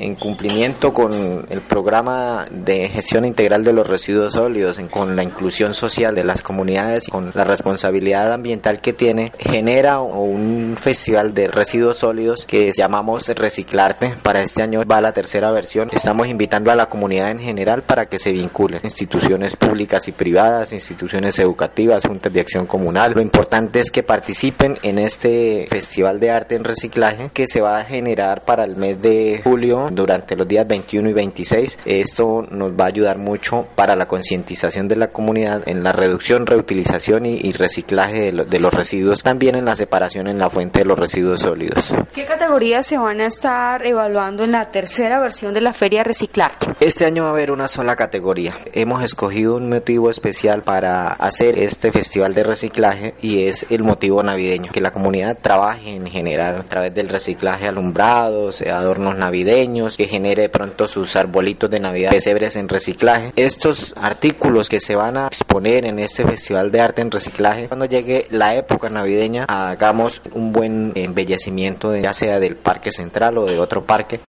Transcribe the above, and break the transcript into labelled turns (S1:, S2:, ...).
S1: En cumplimiento con el programa de gestión integral de los residuos sólidos, con la inclusión social de las comunidades, con la responsabilidad ambiental que tiene, genera un festival de residuos sólidos que llamamos Reciclarte. Para este año va la tercera versión. Estamos invitando a la comunidad en general para que se vinculen. Instituciones públicas y privadas, instituciones educativas, juntas de acción comunal. Lo importante es que participen en este festival de arte en reciclaje que se va a generar para el mes de julio durante los días 21 y 26. Esto nos va a ayudar mucho para la concientización de la comunidad en la reducción, reutilización y, reciclaje de, los residuos, también en la separación en la fuente de los residuos sólidos.
S2: ¿Qué categorías se van a estar evaluando en la tercera versión de la Feria Reciclar?
S1: Este año va a haber una sola categoría. Hemos escogido un motivo especial para hacer este festival de reciclaje y es el motivo navideño, que la comunidad trabaje en general a través del reciclaje alumbrados, adornos navideños, que genere pronto sus arbolitos de Navidad, pesebres en reciclaje. Estos artículos que se van a exponer en este Festival de Arte en Reciclaje, cuando llegue la época navideña, hagamos un buen embellecimiento, ya sea del Parque Central o de otro parque,